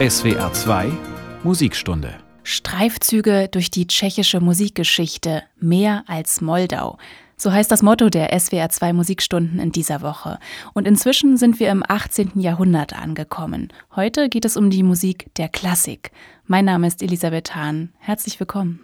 SWR 2 Musikstunde. Streifzüge durch die tschechische Musikgeschichte mehr als Moldau. So heißt das Motto der SWR 2 Musikstunden in dieser Woche. Und inzwischen sind wir im 18. Jahrhundert angekommen. Heute geht es um die Musik der Klassik. Mein Name ist Elisabeth Hahn. Herzlich willkommen.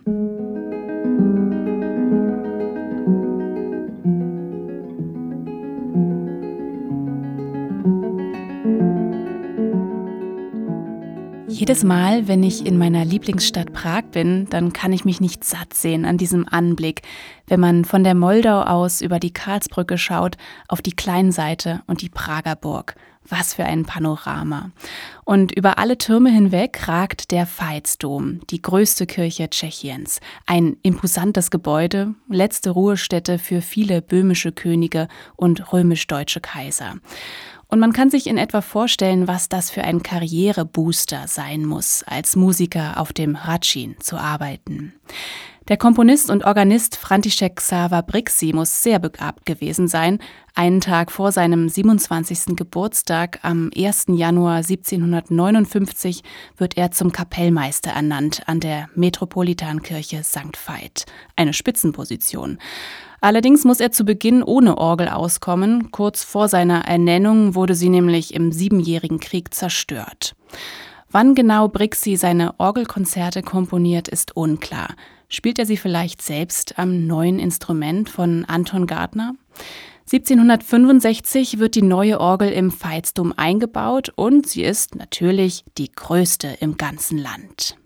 Jedes Mal, wenn ich in meiner Lieblingsstadt Prag bin, dann kann ich mich nicht satt sehen an diesem Anblick, wenn man von der Moldau aus über die Karlsbrücke schaut, auf die Kleinseite und die Prager Burg. Was für ein Panorama. Und über alle Türme hinweg ragt der Veitsdom, die größte Kirche Tschechiens. Ein imposantes Gebäude, letzte Ruhestätte für viele böhmische Könige und römisch-deutsche Kaiser. Und man kann sich in etwa vorstellen, was das für ein Karrierebooster sein muss, als Musiker auf dem Ratschin zu arbeiten. Der Komponist und Organist František Xaver Brixi muss sehr begabt gewesen sein. Einen Tag vor seinem 27. Geburtstag, am 1. Januar 1759, wird er zum Kapellmeister ernannt an der Metropolitankirche St. Veit. Eine Spitzenposition. Allerdings muss er zu Beginn ohne Orgel auskommen. Kurz vor seiner Ernennung wurde sie nämlich im Siebenjährigen Krieg zerstört. Wann genau Brixi seine Orgelkonzerte komponiert, ist unklar. Spielt er sie vielleicht selbst am neuen Instrument von Anton Gardner? 1765 wird die neue Orgel im Veitsdom eingebaut und sie ist natürlich die größte im ganzen Land.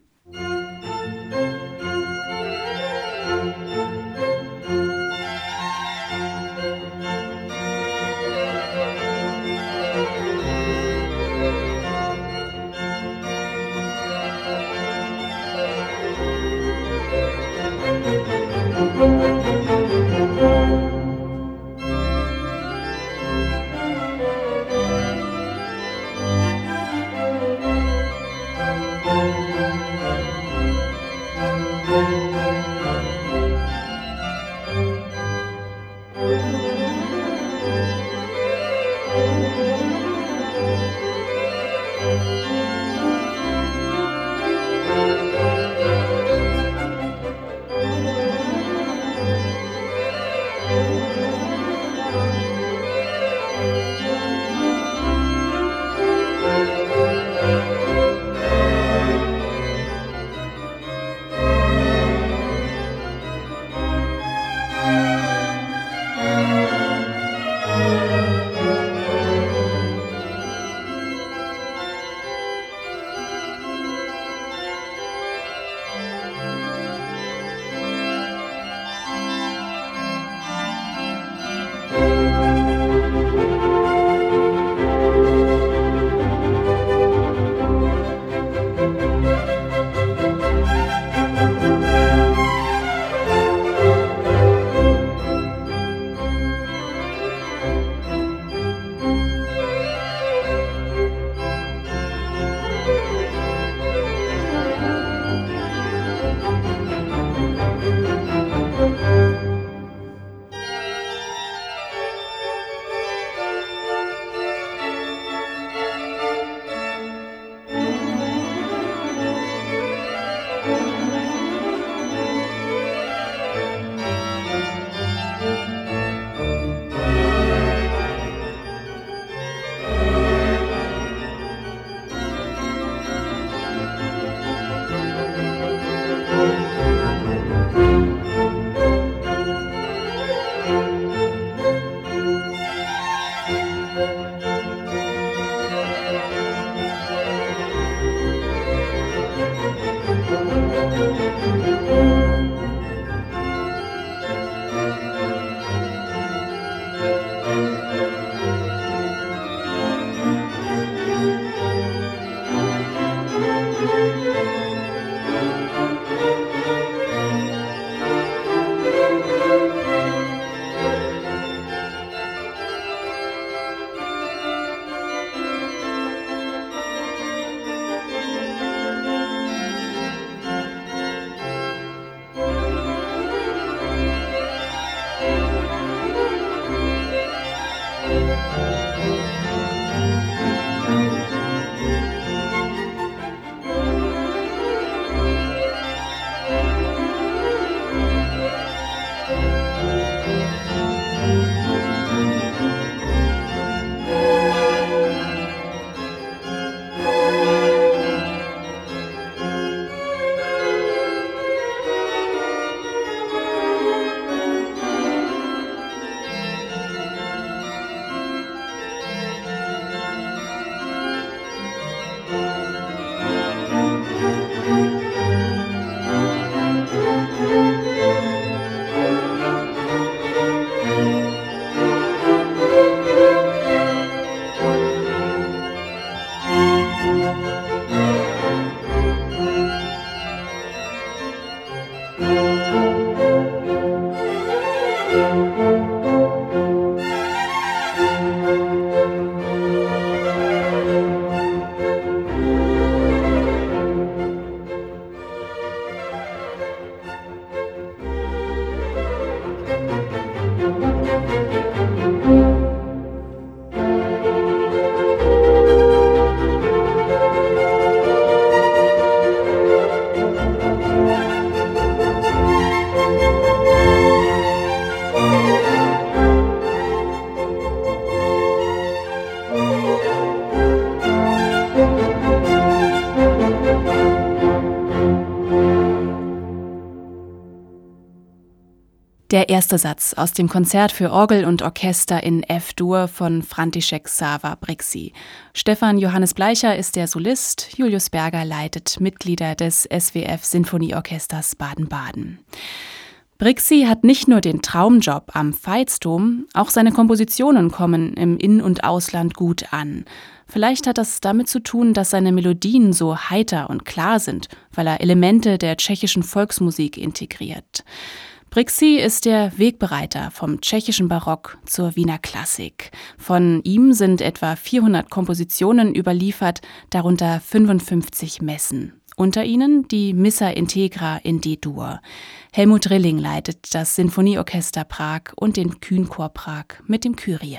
Der erste Satz aus dem Konzert für Orgel und Orchester in F-Dur von František Sava Brixi. Stefan Johannes Bleicher ist der Solist, Julius Berger leitet Mitglieder des SWF Sinfonieorchesters Baden-Baden. Brixi hat nicht nur den Traumjob am Veitsdom, auch seine Kompositionen kommen im In- und Ausland gut an. Vielleicht hat das damit zu tun, dass seine Melodien so heiter und klar sind, weil er Elemente der tschechischen Volksmusik integriert. Brixi ist der Wegbereiter vom tschechischen Barock zur Wiener Klassik. Von ihm sind etwa 400 Kompositionen überliefert, darunter 55 Messen. Unter ihnen die Missa Integra in D-Dur. Helmut Rilling leitet das Sinfonieorchester Prag und den Kühnchor Prag mit dem Kyrie.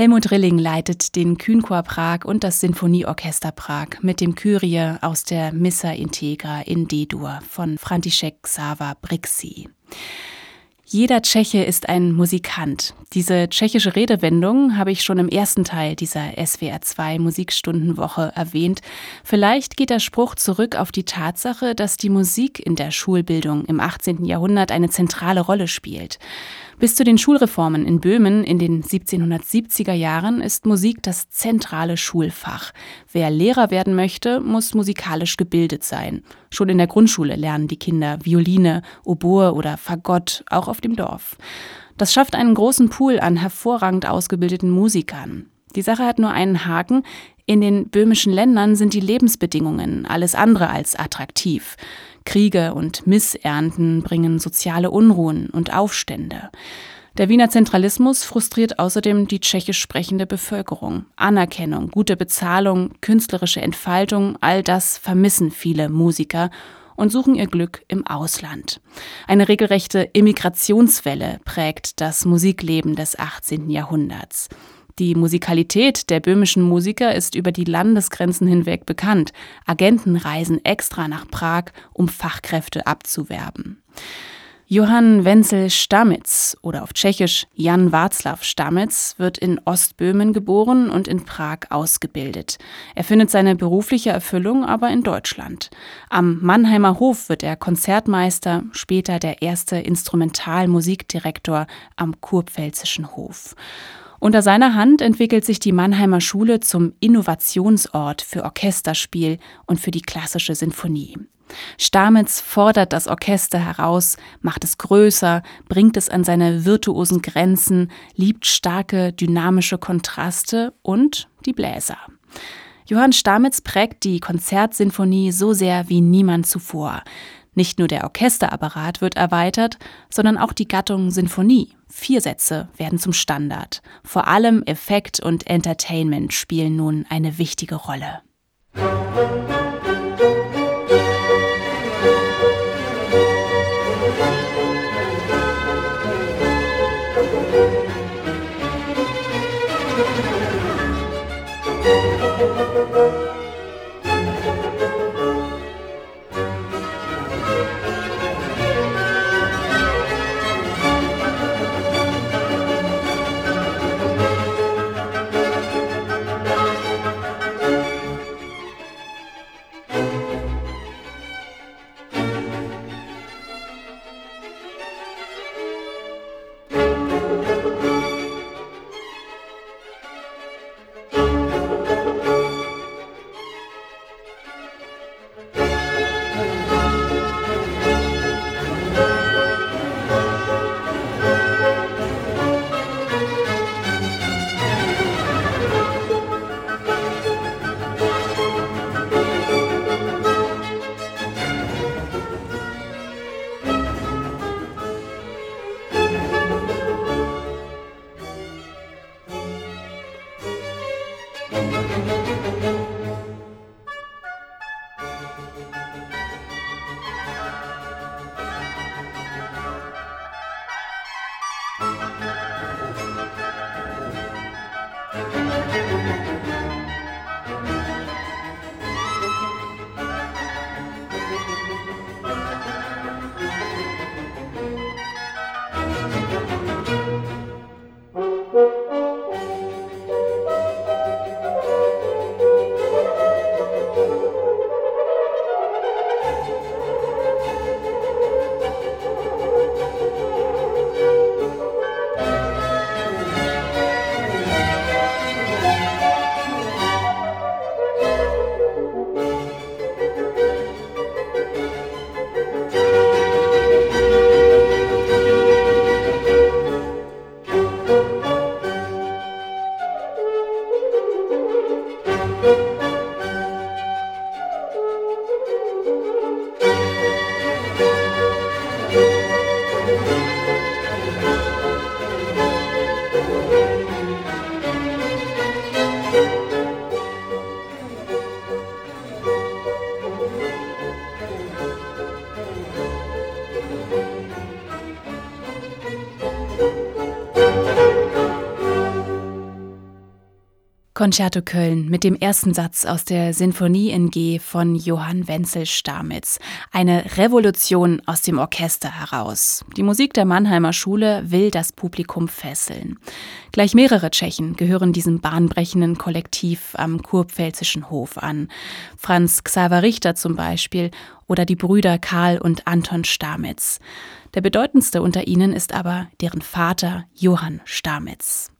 Helmut Rilling leitet den Kühnchor Prag und das Sinfonieorchester Prag mit dem Kyrie aus der Missa Integra in D-Dur von František Sava Brixi. Jeder Tscheche ist ein Musikant. Diese tschechische Redewendung habe ich schon im ersten Teil dieser SWR2 Musikstundenwoche erwähnt. Vielleicht geht der Spruch zurück auf die Tatsache, dass die Musik in der Schulbildung im 18. Jahrhundert eine zentrale Rolle spielt. Bis zu den Schulreformen in Böhmen in den 1770er Jahren ist Musik das zentrale Schulfach. Wer Lehrer werden möchte, muss musikalisch gebildet sein. Schon in der Grundschule lernen die Kinder Violine, Oboe oder Fagott, auch auf dem Dorf. Das schafft einen großen Pool an hervorragend ausgebildeten Musikern. Die Sache hat nur einen Haken. In den böhmischen Ländern sind die Lebensbedingungen alles andere als attraktiv. Kriege und Missernten bringen soziale Unruhen und Aufstände. Der Wiener Zentralismus frustriert außerdem die tschechisch sprechende Bevölkerung. Anerkennung, gute Bezahlung, künstlerische Entfaltung, all das vermissen viele Musiker und suchen ihr Glück im Ausland. Eine regelrechte Immigrationswelle prägt das Musikleben des 18. Jahrhunderts. Die Musikalität der böhmischen Musiker ist über die Landesgrenzen hinweg bekannt. Agenten reisen extra nach Prag, um Fachkräfte abzuwerben. Johann Wenzel Stamitz oder auf Tschechisch Jan Václav Stamitz wird in Ostböhmen geboren und in Prag ausgebildet. Er findet seine berufliche Erfüllung aber in Deutschland. Am Mannheimer Hof wird er Konzertmeister, später der erste Instrumentalmusikdirektor am Kurpfälzischen Hof. Unter seiner Hand entwickelt sich die Mannheimer Schule zum Innovationsort für Orchesterspiel und für die klassische Sinfonie. Stamitz fordert das Orchester heraus, macht es größer, bringt es an seine virtuosen Grenzen, liebt starke dynamische Kontraste und die Bläser. Johann Stamitz prägt die Konzertsinfonie so sehr wie niemand zuvor. Nicht nur der Orchesterapparat wird erweitert, sondern auch die Gattung Sinfonie. Vier Sätze werden zum Standard. Vor allem Effekt und Entertainment spielen nun eine wichtige Rolle. Concerto Köln mit dem ersten Satz aus der Sinfonie in G von Johann Wenzel Stamitz. Eine Revolution aus dem Orchester heraus. Die Musik der Mannheimer Schule will das Publikum fesseln. Gleich mehrere Tschechen gehören diesem bahnbrechenden Kollektiv am kurpfälzischen Hof an. Franz Xaver Richter zum Beispiel oder die Brüder Karl und Anton Stamitz. Der bedeutendste unter ihnen ist aber deren Vater Johann Stamitz.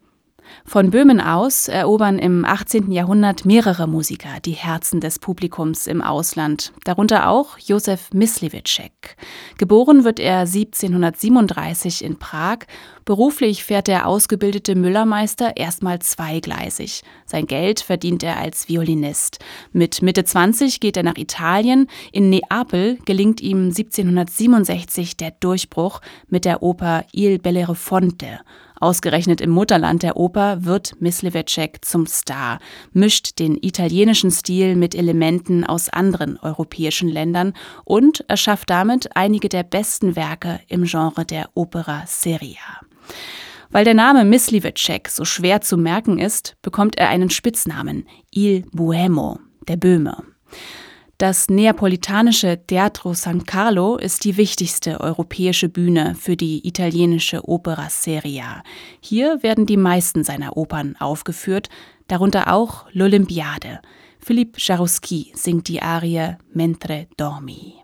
Von Böhmen aus erobern im 18. Jahrhundert mehrere Musiker die Herzen des Publikums im Ausland, darunter auch Josef Myslivitschek. Geboren wird er 1737 in Prag. Beruflich fährt der ausgebildete Müllermeister erstmal zweigleisig. Sein Geld verdient er als Violinist. Mit Mitte 20 geht er nach Italien. In Neapel gelingt ihm 1767 der Durchbruch mit der Oper Il Bellerofonte. Ausgerechnet im Mutterland der Oper wird Myslivecek zum Star, mischt den italienischen Stil mit Elementen aus anderen europäischen Ländern und erschafft damit einige der besten Werke im Genre der Opera seria. Weil der Name Myslivecek so schwer zu merken ist, bekommt er einen Spitznamen, Il Buemo, der Böhme. Das neapolitanische Teatro San Carlo ist die wichtigste europäische Bühne für die italienische Opera Seria. Hier werden die meisten seiner Opern aufgeführt, darunter auch L'Olympiade. Philippe Jarouski singt die Arie Mentre dormi.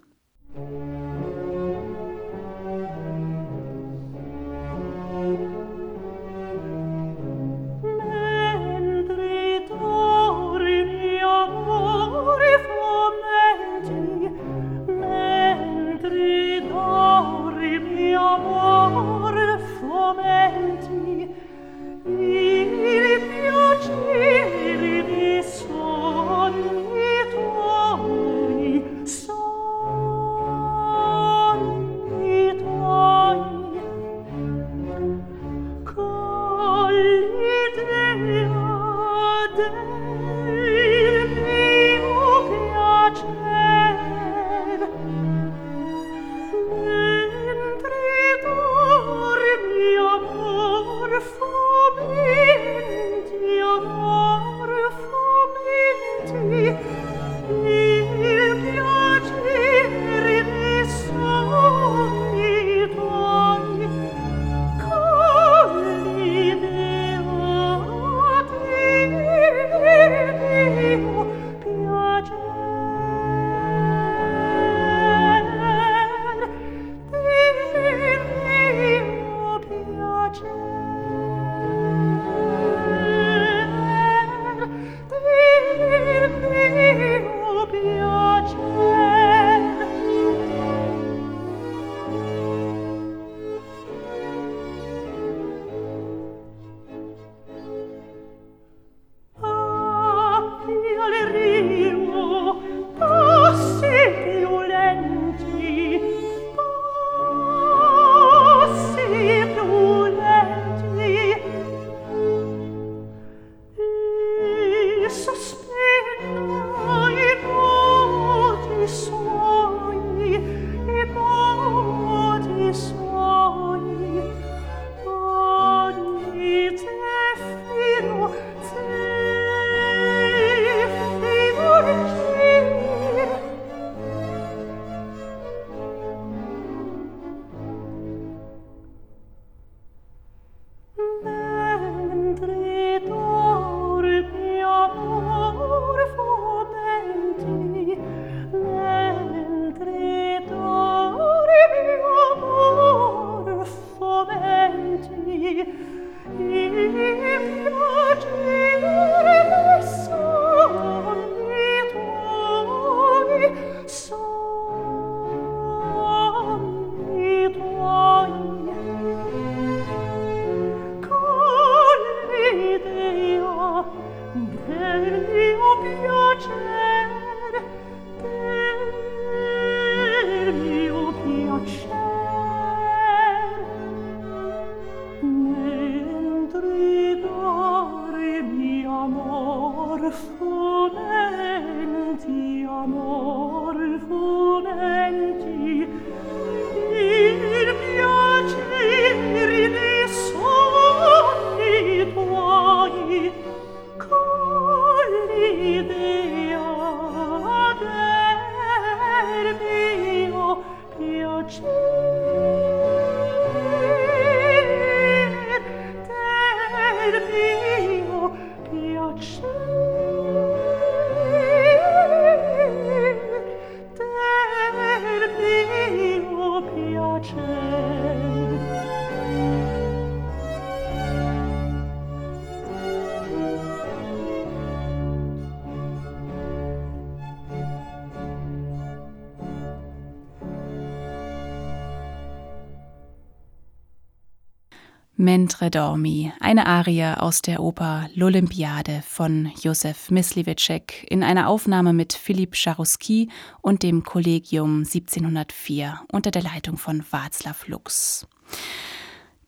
Mentre Dormi, eine Arie aus der Oper L'Olympiade von Josef Myslivecek in einer Aufnahme mit Philipp Scharowski und dem Kollegium 1704 unter der Leitung von Václav Lux.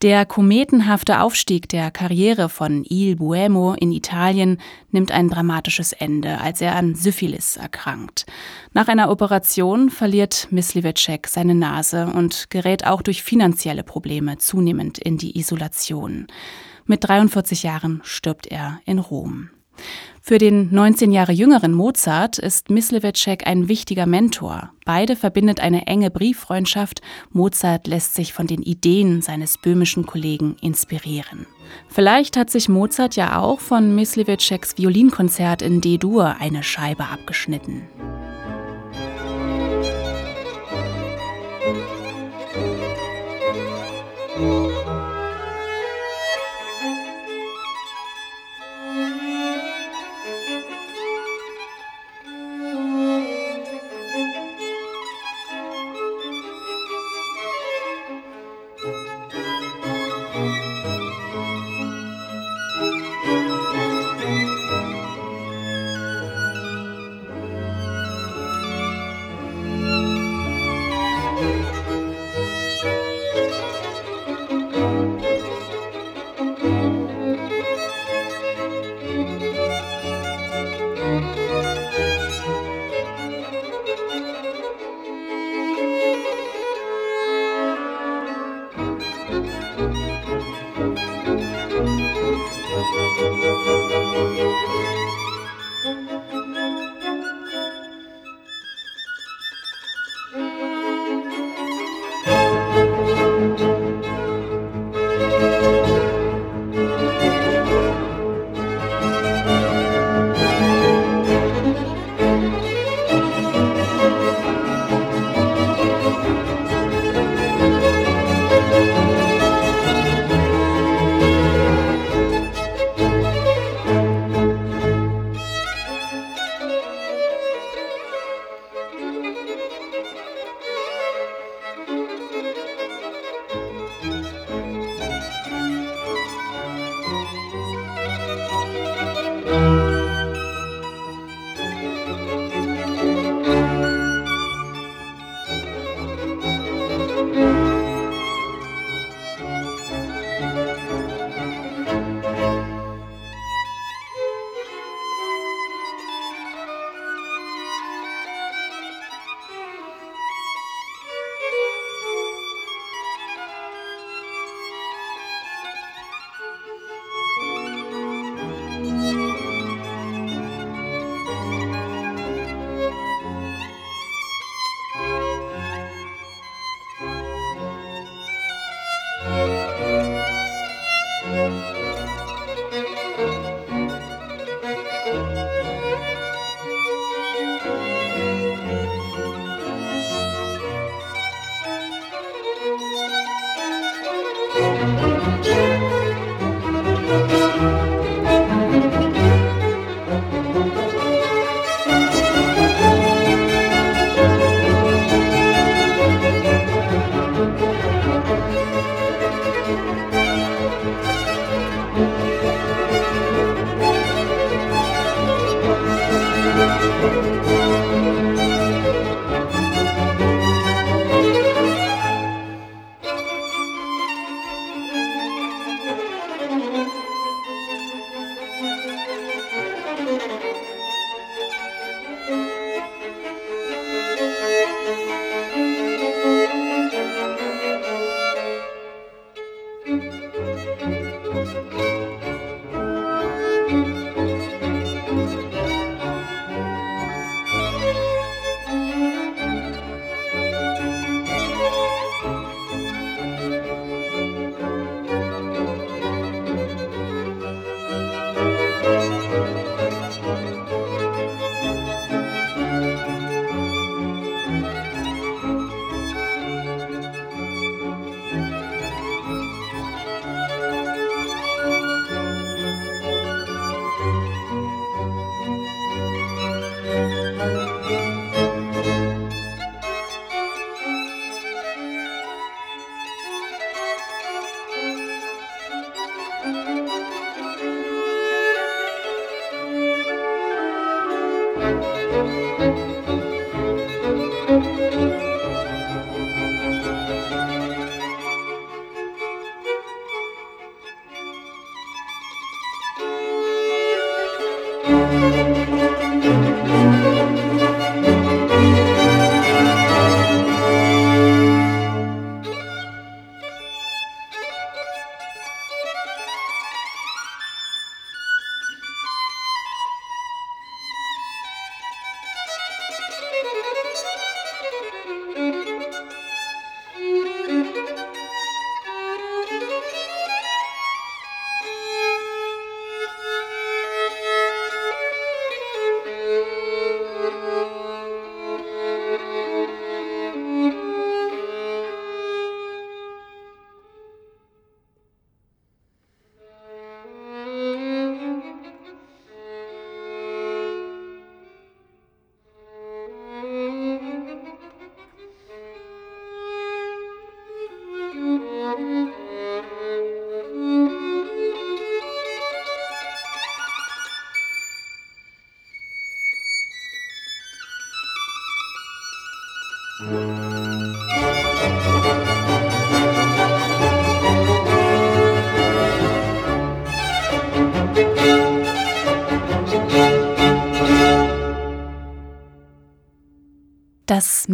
Der kometenhafte Aufstieg der Karriere von Il Buemo in Italien nimmt ein dramatisches Ende, als er an Syphilis erkrankt. Nach einer Operation verliert Myslivecek seine Nase und gerät auch durch finanzielle Probleme zunehmend in die Isolation. Mit 43 Jahren stirbt er in Rom. Für den 19 Jahre jüngeren Mozart ist Myslivecek ein wichtiger Mentor. Beide verbindet eine enge Brieffreundschaft. Mozart lässt sich von den Ideen seines böhmischen Kollegen inspirieren. Vielleicht hat sich Mozart ja auch von Mysliveceks Violinkonzert in D-Dur eine Scheibe abgeschnitten.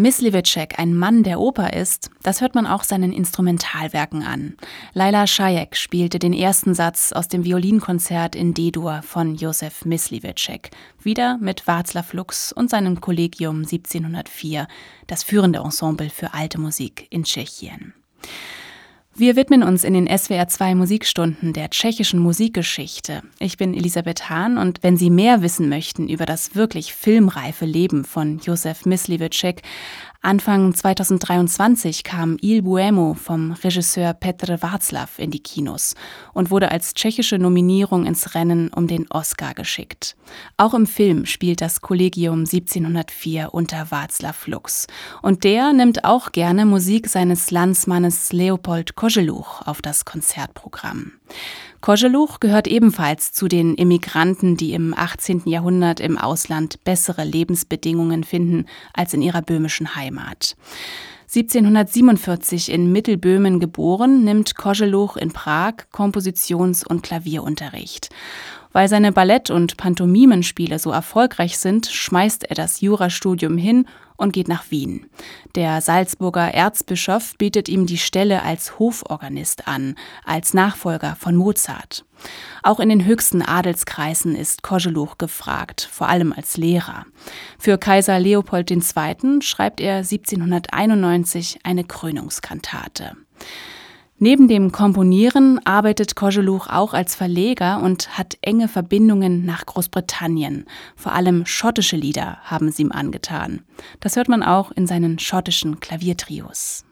Dass Misliwitschek ein Mann der Oper ist, das hört man auch seinen Instrumentalwerken an. Laila Schajek spielte den ersten Satz aus dem Violinkonzert in D-Dur von Josef Misliwitschek, wieder mit Václav Lux und seinem Kollegium 1704, das führende Ensemble für alte Musik in Tschechien. Wir widmen uns in den SWR 2 Musikstunden der tschechischen Musikgeschichte. Ich bin Elisabeth Hahn und wenn Sie mehr wissen möchten über das wirklich filmreife Leben von Josef Myslivicek, Anfang 2023 kam Il Buemo vom Regisseur Petr Václav in die Kinos und wurde als tschechische Nominierung ins Rennen um den Oscar geschickt. Auch im Film spielt das Kollegium 1704 unter Václav Lux. Und der nimmt auch gerne Musik seines Landsmannes Leopold Kozeluch auf das Konzertprogramm. Koscheluch gehört ebenfalls zu den Immigranten, die im 18. Jahrhundert im Ausland bessere Lebensbedingungen finden als in ihrer böhmischen Heimat. 1747 in Mittelböhmen geboren, nimmt Koscheluch in Prag Kompositions- und Klavierunterricht. Weil seine Ballett- und Pantomimenspiele so erfolgreich sind, schmeißt er das Jurastudium hin und geht nach Wien. Der Salzburger Erzbischof bietet ihm die Stelle als Hoforganist an, als Nachfolger von Mozart. Auch in den höchsten Adelskreisen ist Koscheluch gefragt, vor allem als Lehrer. Für Kaiser Leopold II. schreibt er 1791 eine Krönungskantate. Neben dem Komponieren arbeitet Koscheluch auch als Verleger und hat enge Verbindungen nach Großbritannien. Vor allem schottische Lieder haben sie ihm angetan. Das hört man auch in seinen schottischen Klaviertrios.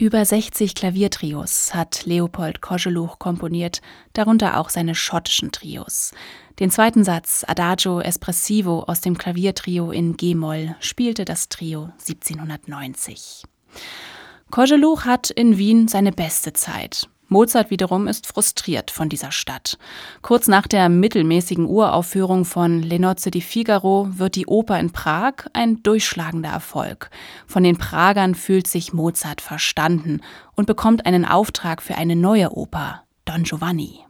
Über 60 Klaviertrios hat Leopold Koscheluch komponiert, darunter auch seine schottischen Trios. Den zweiten Satz Adagio Espressivo aus dem Klaviertrio in G-Moll spielte das Trio 1790. Koscheluch hat in Wien seine beste Zeit. Mozart wiederum ist frustriert von dieser Stadt. Kurz nach der mittelmäßigen Uraufführung von Le Nozze di Figaro wird die Oper in Prag ein durchschlagender Erfolg. Von den Pragern fühlt sich Mozart verstanden und bekommt einen Auftrag für eine neue Oper, Don Giovanni.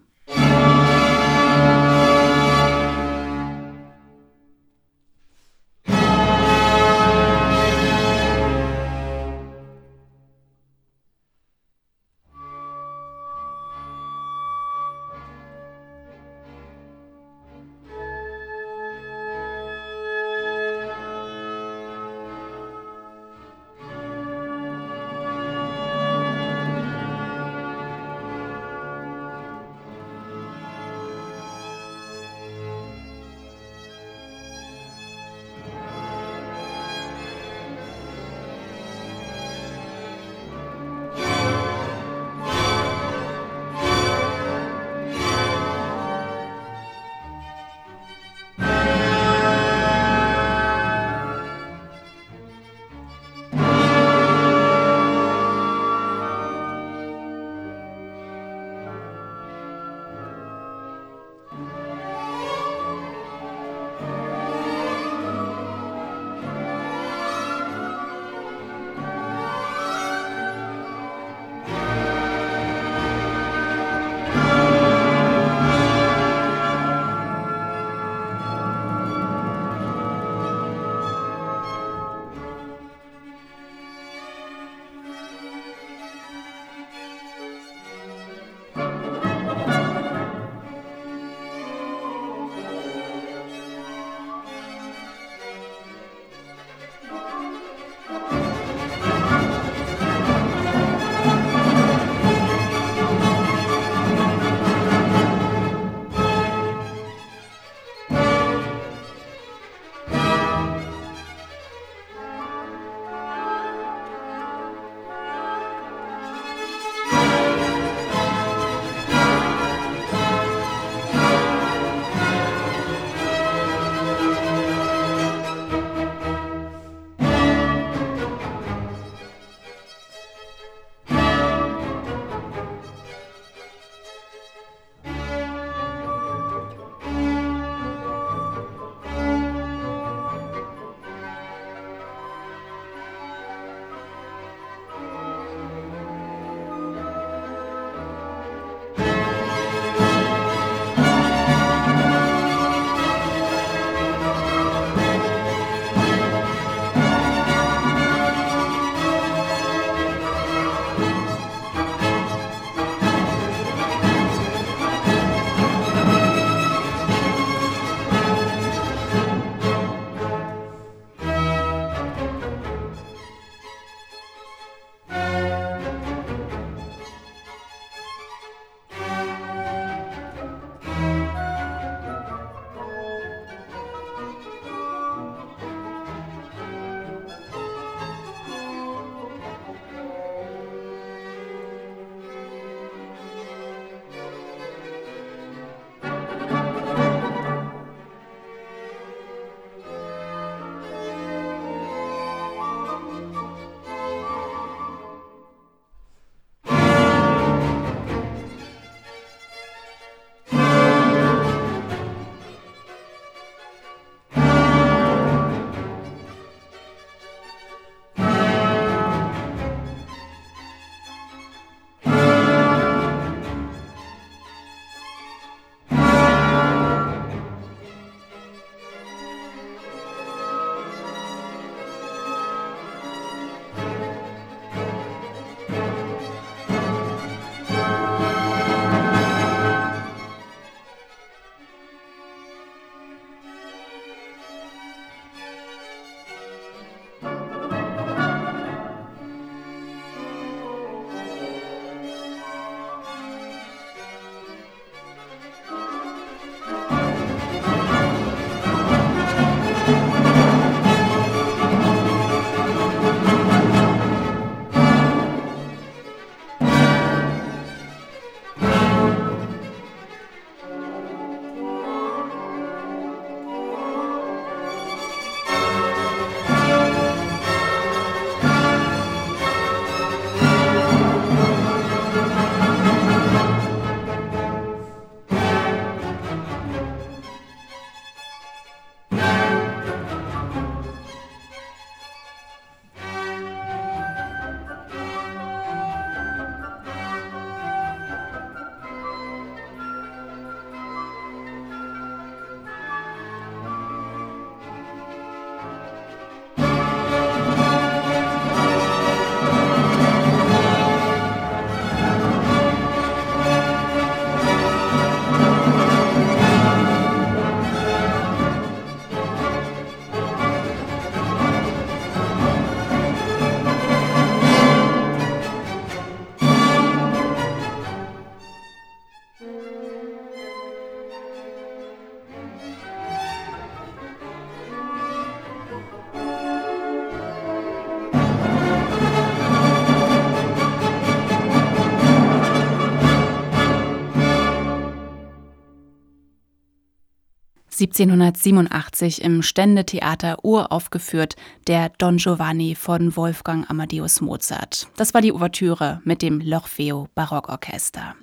1787 im Ständetheater uraufgeführt, der Don Giovanni von Wolfgang Amadeus Mozart. Das war die Ouvertüre mit dem L'Orfeo Barockorchester.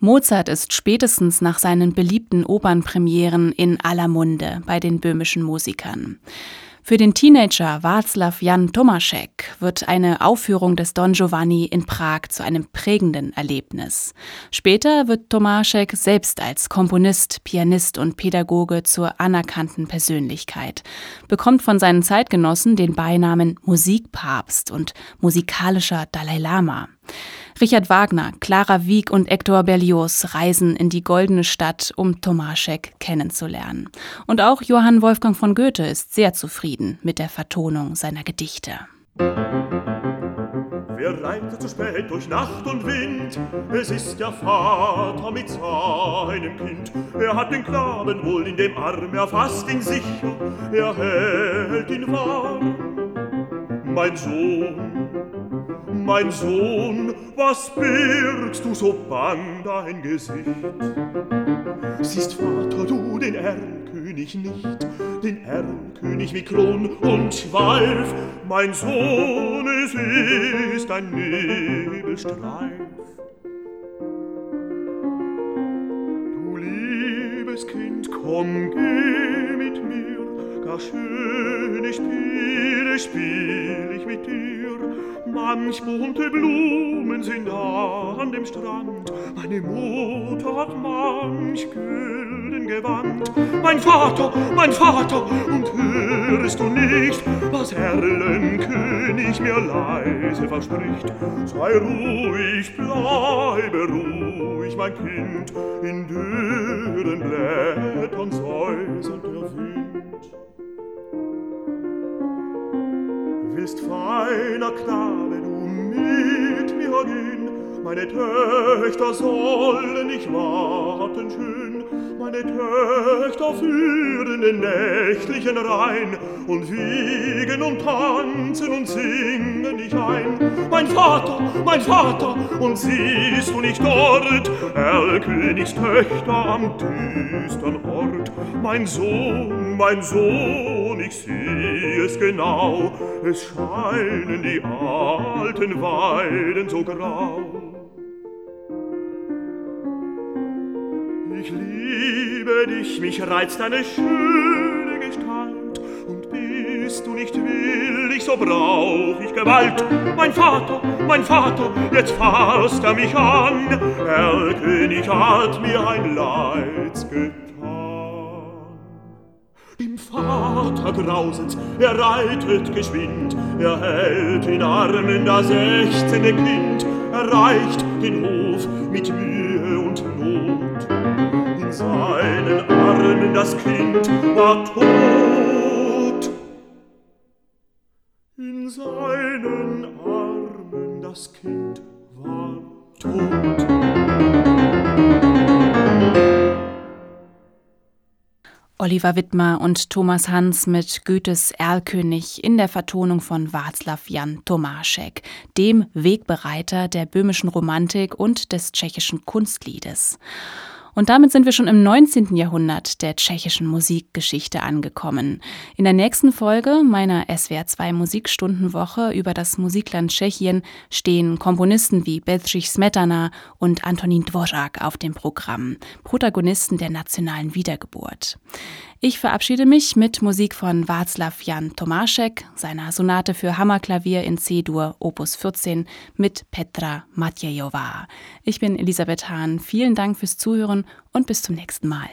Mozart ist spätestens nach seinen beliebten Opernpremieren in aller Munde bei den böhmischen Musikern. Für den Teenager Václav Jan Tomaschek wird eine Aufführung des Don Giovanni in Prag zu einem prägenden Erlebnis. Später wird Tomaschek selbst als Komponist, Pianist und Pädagoge zur anerkannten Persönlichkeit, bekommt von seinen Zeitgenossen den Beinamen Musikpapst und musikalischer Dalai Lama. Richard Wagner, Clara Wieck und Hector Berlioz reisen in die Goldene Stadt, um Tomaschek kennenzulernen. Und auch Johann Wolfgang von Goethe ist sehr zufrieden mit der Vertonung seiner Gedichte. Wer reitet zu spät durch Nacht und Wind? Es ist der Vater mit seinem Kind. Er hat den Knaben wohl in dem Arm, er fasst ihn sicher, er hält ihn warm. Mein Sohn, mein Sohn, was birgst du so bang dein Gesicht? Siehst, Vater, du den Erlkönig nicht, den Erlkönig mit Kron und Schweif. Mein Sohn, es ist ein Nebelstreif. Du liebes Kind, komm, geh mit mir, gar schöne Spiele spiel ich mit dir. Manch bunte Blumen sind da an dem Strand, meine Mutter hat manch gülden Gewand. Mein Vater, mein Vater, und hörst du nicht, was Erlenkönig mir leise verspricht? Sei ruhig, bleibe ruhig, mein Kind, in dürren Blättern säuselt der Wind. bist feiner Knabe, du mit mir hin. Meine Töchter sollen nicht warten schön, meine Töchter führen den nächtlichen Rhein und wiegen und tanzen und singen dich ein. Mein Vater, mein Vater, und siehst du nicht dort, Erl Königstöchter am düstern Ort, mein Sohn, mein Sohn, ich seh es genau, es scheinen die alten Weiden so grau. Ich liebe dich, mich reizt deine schöne Gestalt, und bist du nicht willig, so brauch ich Gewalt. Mein Vater, mein Vater, jetzt fasst er mich an, Herr König hat mir ein Leids getan. Dem Vater grauset, er reitet geschwind, er hält in Armen das sechzehne Kind, erreicht den Hof mit Mühe und Not. In seinen Armen das Kind war tot. In seinen Armen das Kind war tot. Oliver Wittmer und Thomas Hans mit Goethes Erlkönig in der Vertonung von Václav Jan Tomášek, dem Wegbereiter der böhmischen Romantik und des tschechischen Kunstliedes. Und damit sind wir schon im 19. Jahrhundert der tschechischen Musikgeschichte angekommen. In der nächsten Folge meiner SWR2 Musikstundenwoche über das Musikland Tschechien stehen Komponisten wie Bedřich Smetana und Antonin Dvořák auf dem Programm, Protagonisten der nationalen Wiedergeburt. Ich verabschiede mich mit Musik von Václav Jan Tomášek, seiner Sonate für Hammerklavier in C-Dur, Opus 14, mit Petra Matjejová. Ich bin Elisabeth Hahn. Vielen Dank fürs Zuhören und bis zum nächsten Mal.